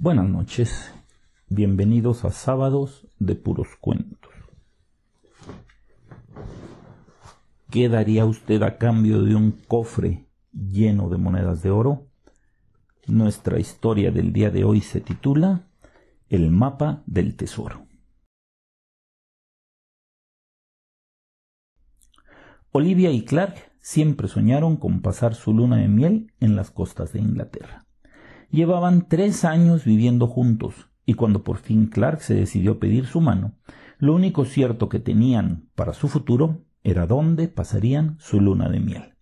Buenas noches, bienvenidos a Sábados de Puros Cuentos. ¿Qué daría usted a cambio de un cofre lleno de monedas de oro? Nuestra historia del día de hoy se titula El mapa del tesoro. Olivia y Clark siempre soñaron con pasar su luna de miel en las costas de Inglaterra. Llevaban tres años viviendo juntos, y cuando por fin Clark se decidió a pedir su mano, lo único cierto que tenían para su futuro era dónde pasarían su luna de miel.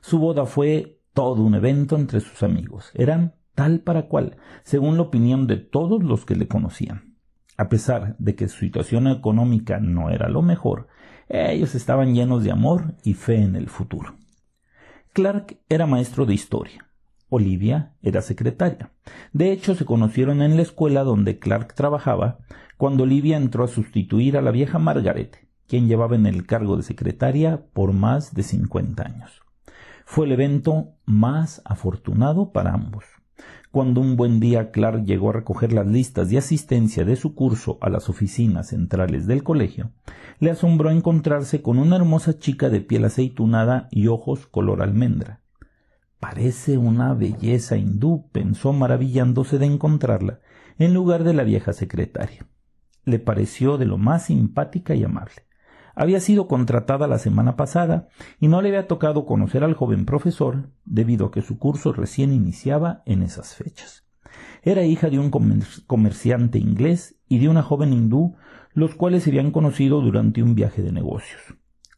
Su boda fue todo un evento entre sus amigos. Eran tal para cual, según la opinión de todos los que le conocían. A pesar de que su situación económica no era lo mejor, ellos estaban llenos de amor y fe en el futuro. Clark era maestro de historia Olivia era secretaria. De hecho, se conocieron en la escuela donde Clark trabajaba cuando Olivia entró a sustituir a la vieja Margaret, quien llevaba en el cargo de secretaria por más de cincuenta años. Fue el evento más afortunado para ambos. Cuando un buen día Clark llegó a recoger las listas de asistencia de su curso a las oficinas centrales del colegio, le asombró encontrarse con una hermosa chica de piel aceitunada y ojos color almendra. Parece una belleza hindú, pensó maravillándose de encontrarla, en lugar de la vieja secretaria. Le pareció de lo más simpática y amable. Había sido contratada la semana pasada y no le había tocado conocer al joven profesor debido a que su curso recién iniciaba en esas fechas. Era hija de un comerciante inglés y de una joven hindú, los cuales se habían conocido durante un viaje de negocios.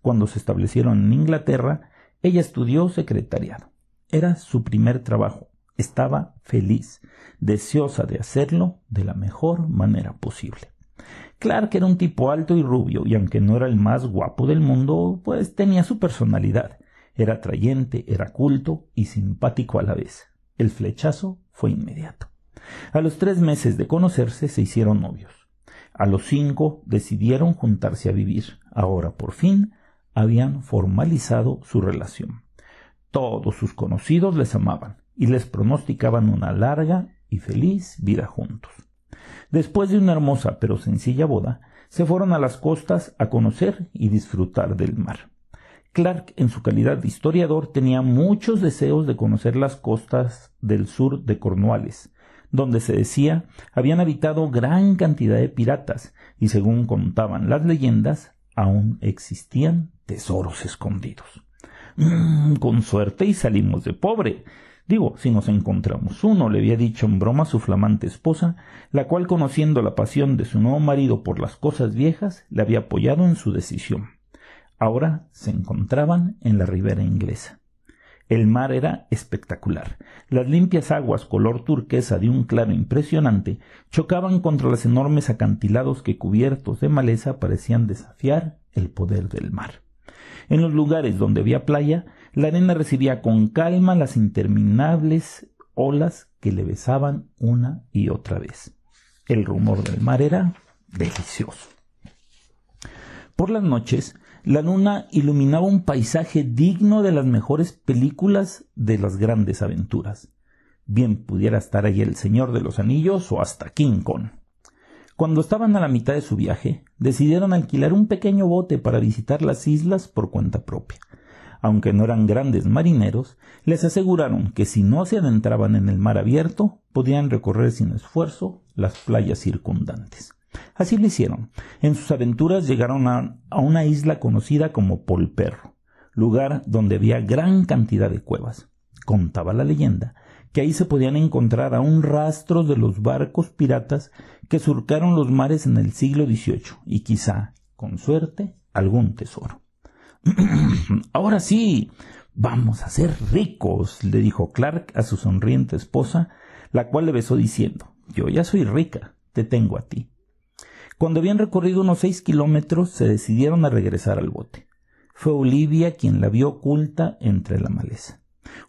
Cuando se establecieron en Inglaterra, ella estudió secretariado. Era su primer trabajo. Estaba feliz, deseosa de hacerlo de la mejor manera posible. Clark era un tipo alto y rubio, y aunque no era el más guapo del mundo, pues tenía su personalidad. Era atrayente, era culto y simpático a la vez. El flechazo fue inmediato. A los tres meses de conocerse se hicieron novios. A los cinco decidieron juntarse a vivir. Ahora, por fin, habían formalizado su relación. Todos sus conocidos les amaban y les pronosticaban una larga y feliz vida juntos. Después de una hermosa pero sencilla boda, se fueron a las costas a conocer y disfrutar del mar. Clark, en su calidad de historiador, tenía muchos deseos de conocer las costas del sur de Cornualles, donde se decía habían habitado gran cantidad de piratas y según contaban las leyendas, aún existían tesoros escondidos. Mm, con suerte y salimos de pobre. Digo, si nos encontramos uno, le había dicho en broma su flamante esposa, la cual, conociendo la pasión de su nuevo marido por las cosas viejas, le había apoyado en su decisión. Ahora se encontraban en la ribera inglesa. El mar era espectacular. Las limpias aguas color turquesa de un claro impresionante chocaban contra los enormes acantilados que cubiertos de maleza parecían desafiar el poder del mar. En los lugares donde había playa, la arena recibía con calma las interminables olas que le besaban una y otra vez. El rumor del mar era delicioso. Por las noches, la luna iluminaba un paisaje digno de las mejores películas de las grandes aventuras. Bien pudiera estar ahí el Señor de los Anillos o hasta King Kong. Cuando estaban a la mitad de su viaje, decidieron alquilar un pequeño bote para visitar las islas por cuenta propia. Aunque no eran grandes marineros, les aseguraron que si no se adentraban en el mar abierto, podían recorrer sin esfuerzo las playas circundantes. Así lo hicieron. En sus aventuras llegaron a, una isla conocida como Polperro, lugar donde había gran cantidad de cuevas. Contaba la leyenda que ahí se podían encontrar aún rastros de los barcos piratas que surcaron los mares en el siglo XVIII y quizá, con suerte, algún tesoro. Ahora sí, vamos a ser ricos, le dijo Clark a su sonriente esposa, la cual le besó diciendo Yo ya soy rica, te tengo a ti. Cuando habían recorrido unos seis kilómetros, se decidieron a regresar al bote. Fue Olivia quien la vio oculta entre la maleza.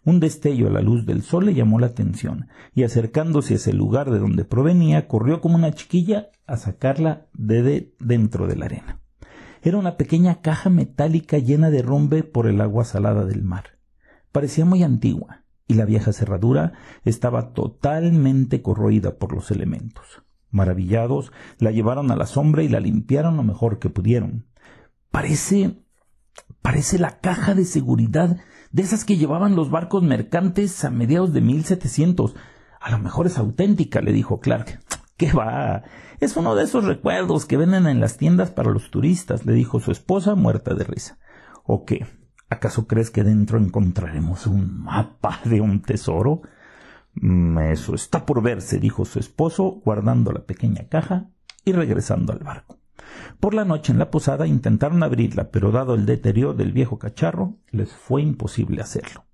Un destello a la luz del sol le llamó la atención, y acercándose a ese lugar de donde provenía, corrió como una chiquilla a sacarla de, dentro de la arena. Era una pequeña caja metálica llena de rombe por el agua salada del mar. Parecía muy antigua, y la vieja cerradura estaba totalmente corroída por los elementos. Maravillados, la llevaron a la sombra y la limpiaron lo mejor que pudieron. Parece. parece la caja de seguridad de esas que llevaban los barcos mercantes a mediados de 1700. A lo mejor es auténtica, le dijo Clark. ¿Qué va? Es uno de esos recuerdos que venden en las tiendas para los turistas, le dijo su esposa, muerta de risa. ¿O qué? ¿Acaso crees que dentro encontraremos un mapa de un tesoro? Mm, eso está por verse, dijo su esposo, guardando la pequeña caja y regresando al barco. Por la noche en la posada intentaron abrirla, pero dado el deterioro del viejo cacharro, les fue imposible hacerlo.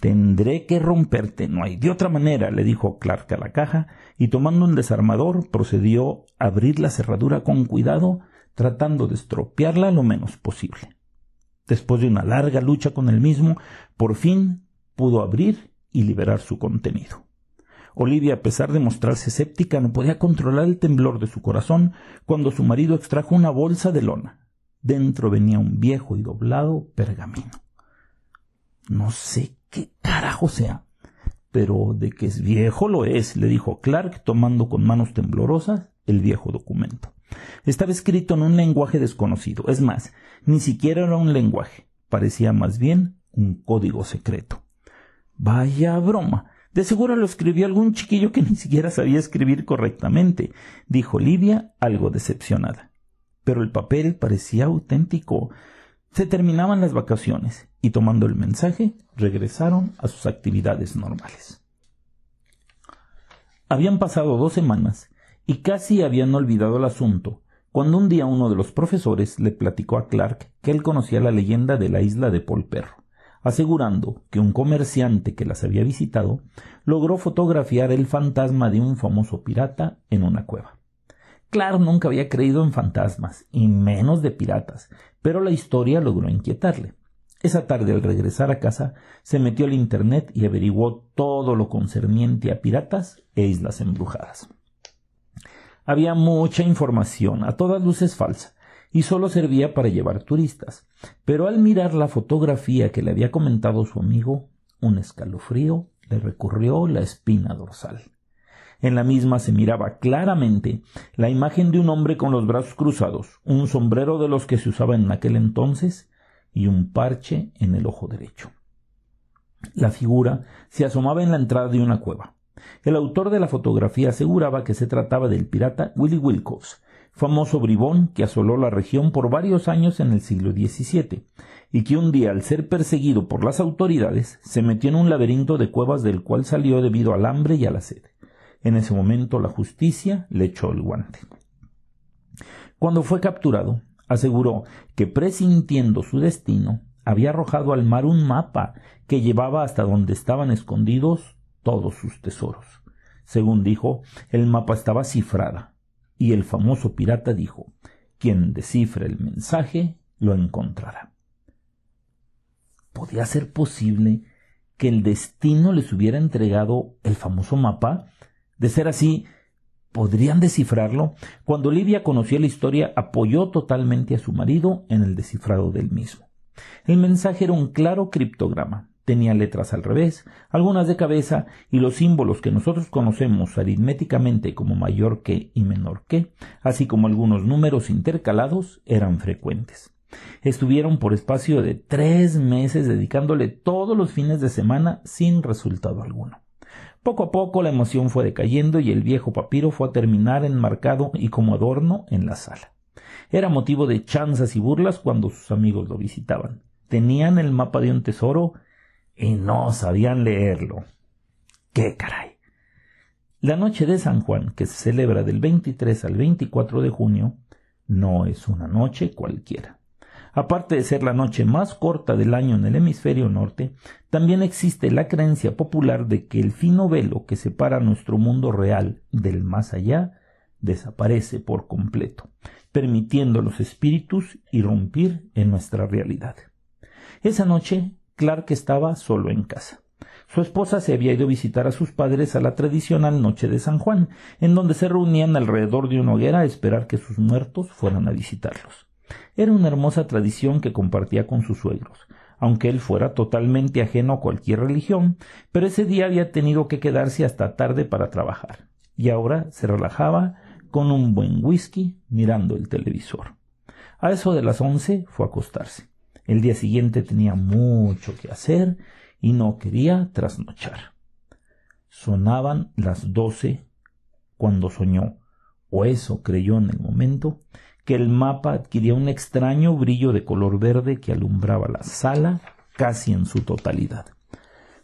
Tendré que romperte, no hay de otra manera, le dijo Clark a la caja, y tomando un desarmador procedió a abrir la cerradura con cuidado, tratando de estropearla lo menos posible. Después de una larga lucha con el mismo, por fin pudo abrir y liberar su contenido. Olivia, a pesar de mostrarse escéptica, no podía controlar el temblor de su corazón cuando su marido extrajo una bolsa de lona. Dentro venía un viejo y doblado pergamino. No sé qué carajo sea, pero de que es viejo lo es, le dijo Clark, tomando con manos temblorosas el viejo documento. Estaba escrito en un lenguaje desconocido, es más, ni siquiera era un lenguaje, parecía más bien un código secreto. Vaya broma. De seguro lo escribió algún chiquillo que ni siquiera sabía escribir correctamente, dijo Livia, algo decepcionada. Pero el papel parecía auténtico. Se terminaban las vacaciones y tomando el mensaje regresaron a sus actividades normales. Habían pasado dos semanas y casi habían olvidado el asunto cuando un día uno de los profesores le platicó a Clark que él conocía la leyenda de la isla de Polperro asegurando que un comerciante que las había visitado logró fotografiar el fantasma de un famoso pirata en una cueva. Clark nunca había creído en fantasmas, y menos de piratas, pero la historia logró inquietarle. Esa tarde al regresar a casa se metió al Internet y averiguó todo lo concerniente a piratas e islas embrujadas. Había mucha información, a todas luces falsa, y solo servía para llevar turistas. Pero al mirar la fotografía que le había comentado su amigo, un escalofrío le recurrió la espina dorsal. En la misma se miraba claramente la imagen de un hombre con los brazos cruzados, un sombrero de los que se usaba en aquel entonces y un parche en el ojo derecho. La figura se asomaba en la entrada de una cueva. El autor de la fotografía aseguraba que se trataba del pirata Willy Wilcox, famoso bribón que asoló la región por varios años en el siglo XVII, y que un día, al ser perseguido por las autoridades, se metió en un laberinto de cuevas del cual salió debido al hambre y a la sed. En ese momento la justicia le echó el guante. Cuando fue capturado, aseguró que presintiendo su destino, había arrojado al mar un mapa que llevaba hasta donde estaban escondidos todos sus tesoros. Según dijo, el mapa estaba cifrada, y el famoso pirata dijo, quien descifre el mensaje lo encontrará. ¿Podía ser posible que el destino les hubiera entregado el famoso mapa? De ser así, ¿podrían descifrarlo? Cuando Olivia conoció la historia, apoyó totalmente a su marido en el descifrado del mismo. El mensaje era un claro criptograma, tenía letras al revés, algunas de cabeza, y los símbolos que nosotros conocemos aritméticamente como mayor que y menor que, así como algunos números intercalados, eran frecuentes. Estuvieron por espacio de tres meses dedicándole todos los fines de semana sin resultado alguno. Poco a poco la emoción fue decayendo y el viejo papiro fue a terminar enmarcado y como adorno en la sala. Era motivo de chanzas y burlas cuando sus amigos lo visitaban. Tenían el mapa de un tesoro y no sabían leerlo. ¡Qué caray! La noche de San Juan, que se celebra del 23 al 24 de junio, no es una noche cualquiera. Aparte de ser la noche más corta del año en el hemisferio norte, también existe la creencia popular de que el fino velo que separa nuestro mundo real del más allá desaparece por completo, permitiendo a los espíritus irrumpir en nuestra realidad. Esa noche Clark estaba solo en casa. Su esposa se había ido a visitar a sus padres a la tradicional noche de San Juan, en donde se reunían alrededor de una hoguera a esperar que sus muertos fueran a visitarlos. Era una hermosa tradición que compartía con sus suegros, aunque él fuera totalmente ajeno a cualquier religión, pero ese día había tenido que quedarse hasta tarde para trabajar, y ahora se relajaba con un buen whisky mirando el televisor. A eso de las once fue a acostarse. El día siguiente tenía mucho que hacer y no quería trasnochar. Sonaban las doce cuando soñó, o eso creyó en el momento, que el mapa adquiría un extraño brillo de color verde que alumbraba la sala casi en su totalidad.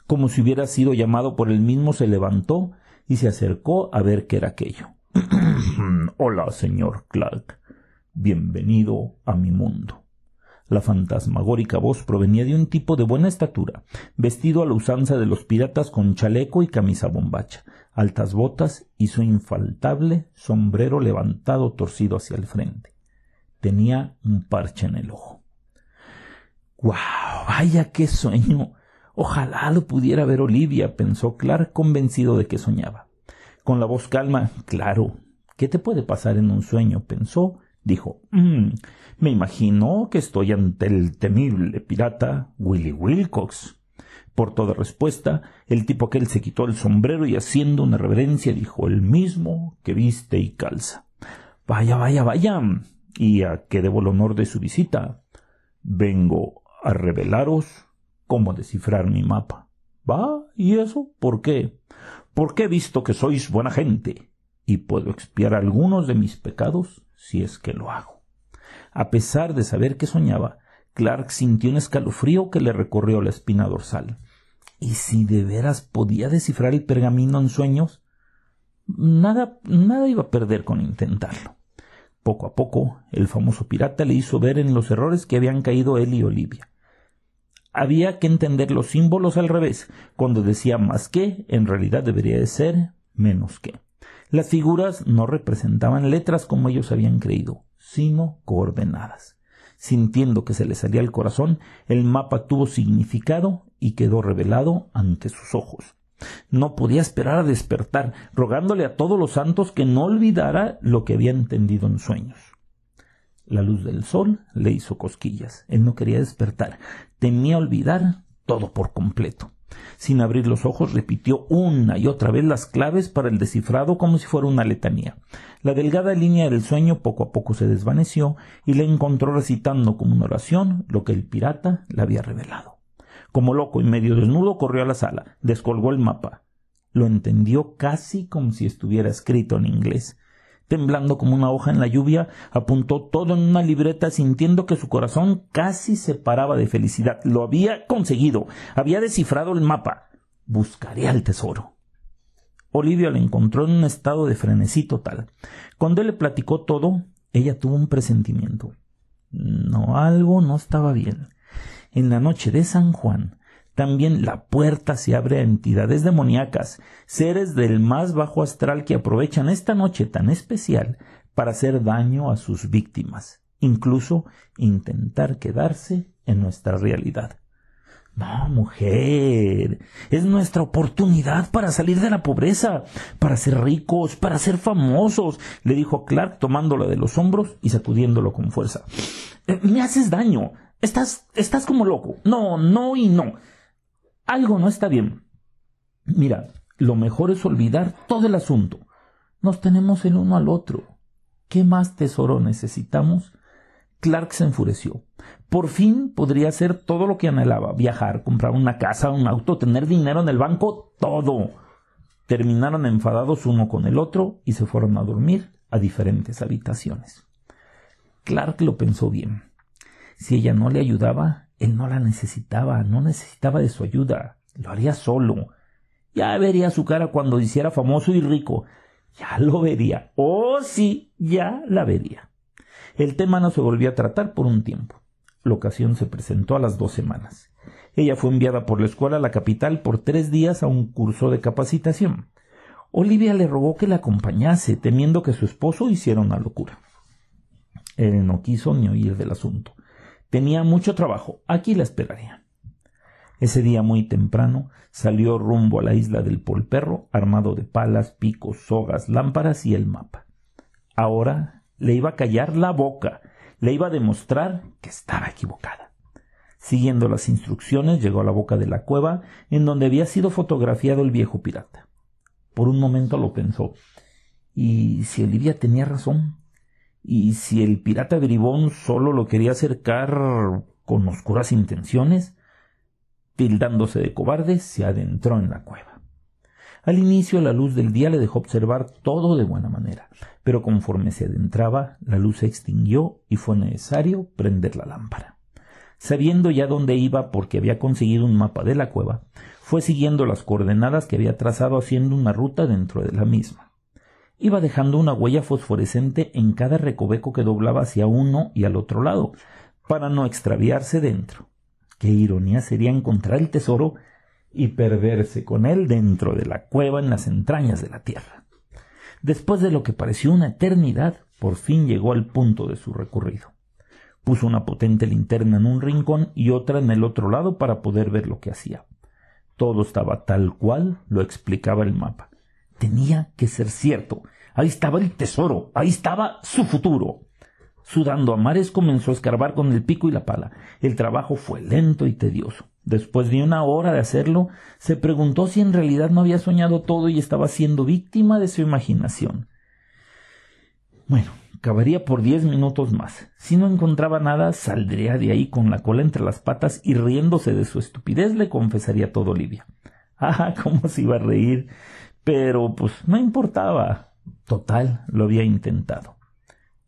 Como si hubiera sido llamado por él mismo, se levantó y se acercó a ver qué era aquello. Hola, señor Clark. Bienvenido a mi mundo. La fantasmagórica voz provenía de un tipo de buena estatura, vestido a la usanza de los piratas con chaleco y camisa bombacha, altas botas y su infaltable sombrero levantado torcido hacia el frente. Tenía un parche en el ojo. ¡Guau! ¡Vaya qué sueño! Ojalá lo pudiera ver Olivia, pensó Clark, convencido de que soñaba. Con la voz calma, claro. ¿Qué te puede pasar en un sueño? pensó, dijo. Mm, me imagino que estoy ante el temible pirata Willy Wilcox. Por toda respuesta, el tipo aquel se quitó el sombrero y haciendo una reverencia dijo el mismo que viste y calza. Vaya, vaya, vaya. ¿Y a qué debo el honor de su visita? Vengo a revelaros cómo descifrar mi mapa. ¿Va? ¿Y eso? ¿Por qué? Porque he visto que sois buena gente y puedo expiar algunos de mis pecados si es que lo hago. A pesar de saber que soñaba, Clark sintió un escalofrío que le recorrió la espina dorsal. ¿Y si de veras podía descifrar el pergamino en sueños? Nada, nada iba a perder con intentarlo. Poco a poco, el famoso pirata le hizo ver en los errores que habían caído él y Olivia. Había que entender los símbolos al revés. Cuando decía más que, en realidad debería de ser menos que. Las figuras no representaban letras como ellos habían creído, sino coordenadas. Sintiendo que se le salía el corazón, el mapa tuvo significado y quedó revelado ante sus ojos. No podía esperar a despertar, rogándole a todos los santos que no olvidara lo que había entendido en sueños. La luz del sol le hizo cosquillas. Él no quería despertar. Temía olvidar todo por completo. Sin abrir los ojos repitió una y otra vez las claves para el descifrado como si fuera una letanía. La delgada línea del sueño poco a poco se desvaneció y le encontró recitando como una oración lo que el pirata le había revelado. Como loco y medio desnudo corrió a la sala, descolgó el mapa. Lo entendió casi como si estuviera escrito en inglés temblando como una hoja en la lluvia, apuntó todo en una libreta sintiendo que su corazón casi se paraba de felicidad. Lo había conseguido. Había descifrado el mapa. Buscaré al tesoro. Olivia le encontró en un estado de frenesí total. Cuando él le platicó todo, ella tuvo un presentimiento. No, algo no estaba bien. En la noche de San Juan, también la puerta se abre a entidades demoníacas, seres del más bajo astral que aprovechan esta noche tan especial para hacer daño a sus víctimas, incluso intentar quedarse en nuestra realidad. No, mujer, es nuestra oportunidad para salir de la pobreza, para ser ricos, para ser famosos, le dijo Clark tomándolo de los hombros y sacudiéndolo con fuerza. Eh, me haces daño. Estás, estás como loco. No, no y no. Algo no está bien. Mira, lo mejor es olvidar todo el asunto. Nos tenemos el uno al otro. ¿Qué más tesoro necesitamos? Clark se enfureció. Por fin podría hacer todo lo que anhelaba viajar, comprar una casa, un auto, tener dinero en el banco, todo. Terminaron enfadados uno con el otro y se fueron a dormir a diferentes habitaciones. Clark lo pensó bien. Si ella no le ayudaba, él no la necesitaba, no necesitaba de su ayuda, lo haría solo. Ya vería su cara cuando hiciera famoso y rico. Ya lo vería. Oh, sí, ya la vería. El tema no se volvió a tratar por un tiempo. La ocasión se presentó a las dos semanas. Ella fue enviada por la escuela a la capital por tres días a un curso de capacitación. Olivia le rogó que la acompañase, temiendo que su esposo hiciera una locura. Él no quiso ni oír del asunto. Tenía mucho trabajo. Aquí la esperaría. Ese día muy temprano salió rumbo a la isla del Polperro, armado de palas, picos, sogas, lámparas y el mapa. Ahora le iba a callar la boca, le iba a demostrar que estaba equivocada. Siguiendo las instrucciones, llegó a la boca de la cueva en donde había sido fotografiado el viejo pirata. Por un momento lo pensó. ¿Y si Olivia tenía razón? ¿Y si el pirata bribón solo lo quería acercar con oscuras intenciones? Tildándose de cobarde, se adentró en la cueva. Al inicio la luz del día le dejó observar todo de buena manera, pero conforme se adentraba, la luz se extinguió y fue necesario prender la lámpara. Sabiendo ya dónde iba porque había conseguido un mapa de la cueva, fue siguiendo las coordenadas que había trazado haciendo una ruta dentro de la misma. Iba dejando una huella fosforescente en cada recoveco que doblaba hacia uno y al otro lado, para no extraviarse dentro. Qué ironía sería encontrar el tesoro y perderse con él dentro de la cueva en las entrañas de la tierra. Después de lo que pareció una eternidad, por fin llegó al punto de su recorrido. Puso una potente linterna en un rincón y otra en el otro lado para poder ver lo que hacía. Todo estaba tal cual lo explicaba el mapa. Tenía que ser cierto. Ahí estaba el tesoro. Ahí estaba su futuro. Sudando a mares comenzó a escarbar con el pico y la pala. El trabajo fue lento y tedioso. Después de una hora de hacerlo, se preguntó si en realidad no había soñado todo y estaba siendo víctima de su imaginación. Bueno, Cavaría por diez minutos más. Si no encontraba nada, saldría de ahí con la cola entre las patas y riéndose de su estupidez le confesaría todo Olivia. Ah, cómo se iba a reír. Pero pues no importaba. Total, lo había intentado.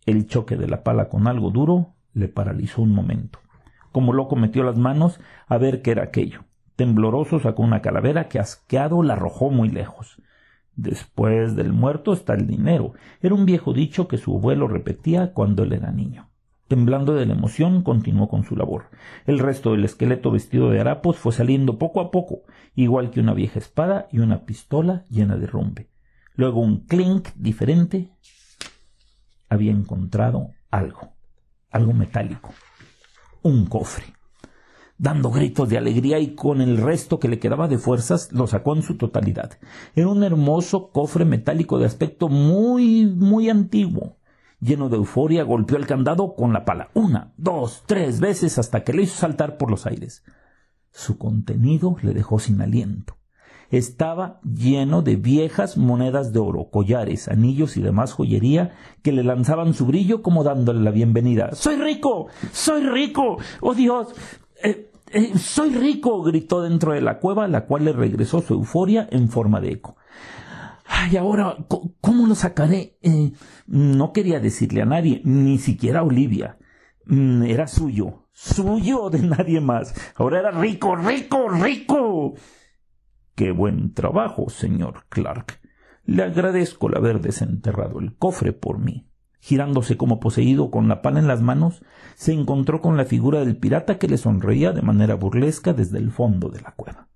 El choque de la pala con algo duro le paralizó un momento. Como loco metió las manos a ver qué era aquello. Tembloroso sacó una calavera que asqueado la arrojó muy lejos. Después del muerto está el dinero. Era un viejo dicho que su abuelo repetía cuando él era niño. Temblando de la emoción, continuó con su labor. El resto del esqueleto vestido de harapos fue saliendo poco a poco, igual que una vieja espada y una pistola llena de rompe. Luego un clink diferente. Había encontrado algo, algo metálico, un cofre dando gritos de alegría y con el resto que le quedaba de fuerzas lo sacó en su totalidad. Era un hermoso cofre metálico de aspecto muy, muy antiguo. Lleno de euforia, golpeó el candado con la pala una, dos, tres veces hasta que le hizo saltar por los aires. Su contenido le dejó sin aliento. Estaba lleno de viejas monedas de oro, collares, anillos y demás joyería que le lanzaban su brillo como dándole la bienvenida. ¡Soy rico! ¡Soy rico! ¡Oh Dios! Eh, eh, soy rico, gritó dentro de la cueva, la cual le regresó su euforia en forma de eco. Ay, ahora, ¿cómo lo sacaré? Eh, no quería decirle a nadie, ni siquiera a Olivia. Mm, era suyo, suyo de nadie más. Ahora era rico, rico, rico. Qué buen trabajo, señor Clark. Le agradezco el haber desenterrado el cofre por mí. Girándose como poseído con la pala en las manos, se encontró con la figura del pirata que le sonreía de manera burlesca desde el fondo de la cueva.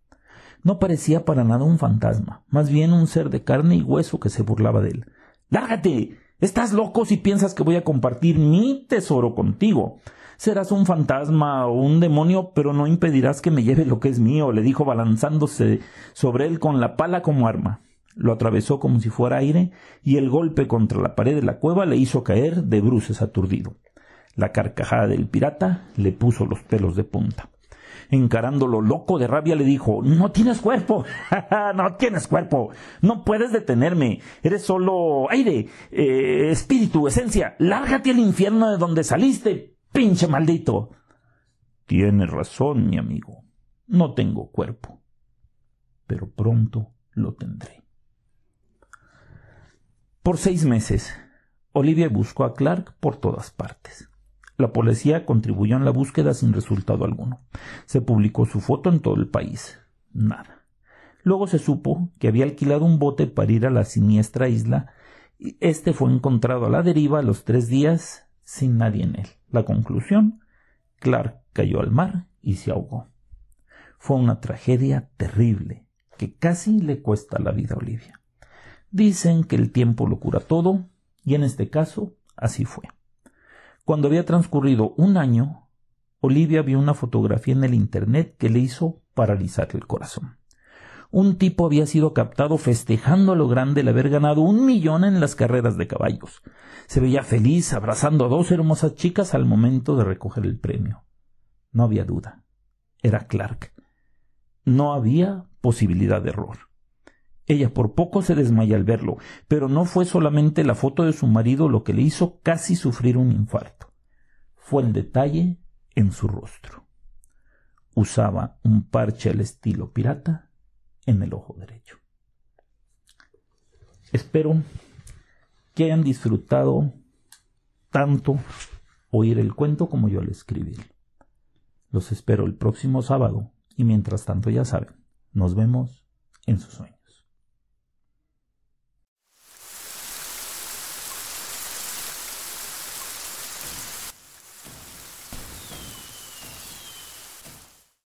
No parecía para nada un fantasma, más bien un ser de carne y hueso que se burlaba de él. ¡Lárgate! Estás loco si piensas que voy a compartir mi tesoro contigo. Serás un fantasma o un demonio, pero no impedirás que me lleve lo que es mío, le dijo balanzándose sobre él con la pala como arma. Lo atravesó como si fuera aire y el golpe contra la pared de la cueva le hizo caer de bruces aturdido. La carcajada del pirata le puso los pelos de punta. Encarándolo loco de rabia le dijo No tienes cuerpo. no tienes cuerpo. No puedes detenerme. Eres solo aire, eh, espíritu, esencia. Lárgate al infierno de donde saliste, pinche maldito. Tienes razón, mi amigo. No tengo cuerpo. Pero pronto lo tendré. Por seis meses, Olivia buscó a Clark por todas partes. La policía contribuyó en la búsqueda sin resultado alguno. Se publicó su foto en todo el país. Nada. Luego se supo que había alquilado un bote para ir a la siniestra isla y este fue encontrado a la deriva a los tres días sin nadie en él. La conclusión, Clark cayó al mar y se ahogó. Fue una tragedia terrible que casi le cuesta la vida a Olivia. Dicen que el tiempo lo cura todo, y en este caso así fue. Cuando había transcurrido un año, Olivia vio una fotografía en el Internet que le hizo paralizar el corazón. Un tipo había sido captado festejando a lo grande el haber ganado un millón en las carreras de caballos. Se veía feliz abrazando a dos hermosas chicas al momento de recoger el premio. No había duda. era Clark. No había posibilidad de error. Ella por poco se desmaya al verlo, pero no fue solamente la foto de su marido lo que le hizo casi sufrir un infarto. Fue el detalle en su rostro. Usaba un parche al estilo pirata en el ojo derecho. Espero que hayan disfrutado tanto oír el cuento como yo al escribirlo. Los espero el próximo sábado y mientras tanto ya saben, nos vemos en sus sueños.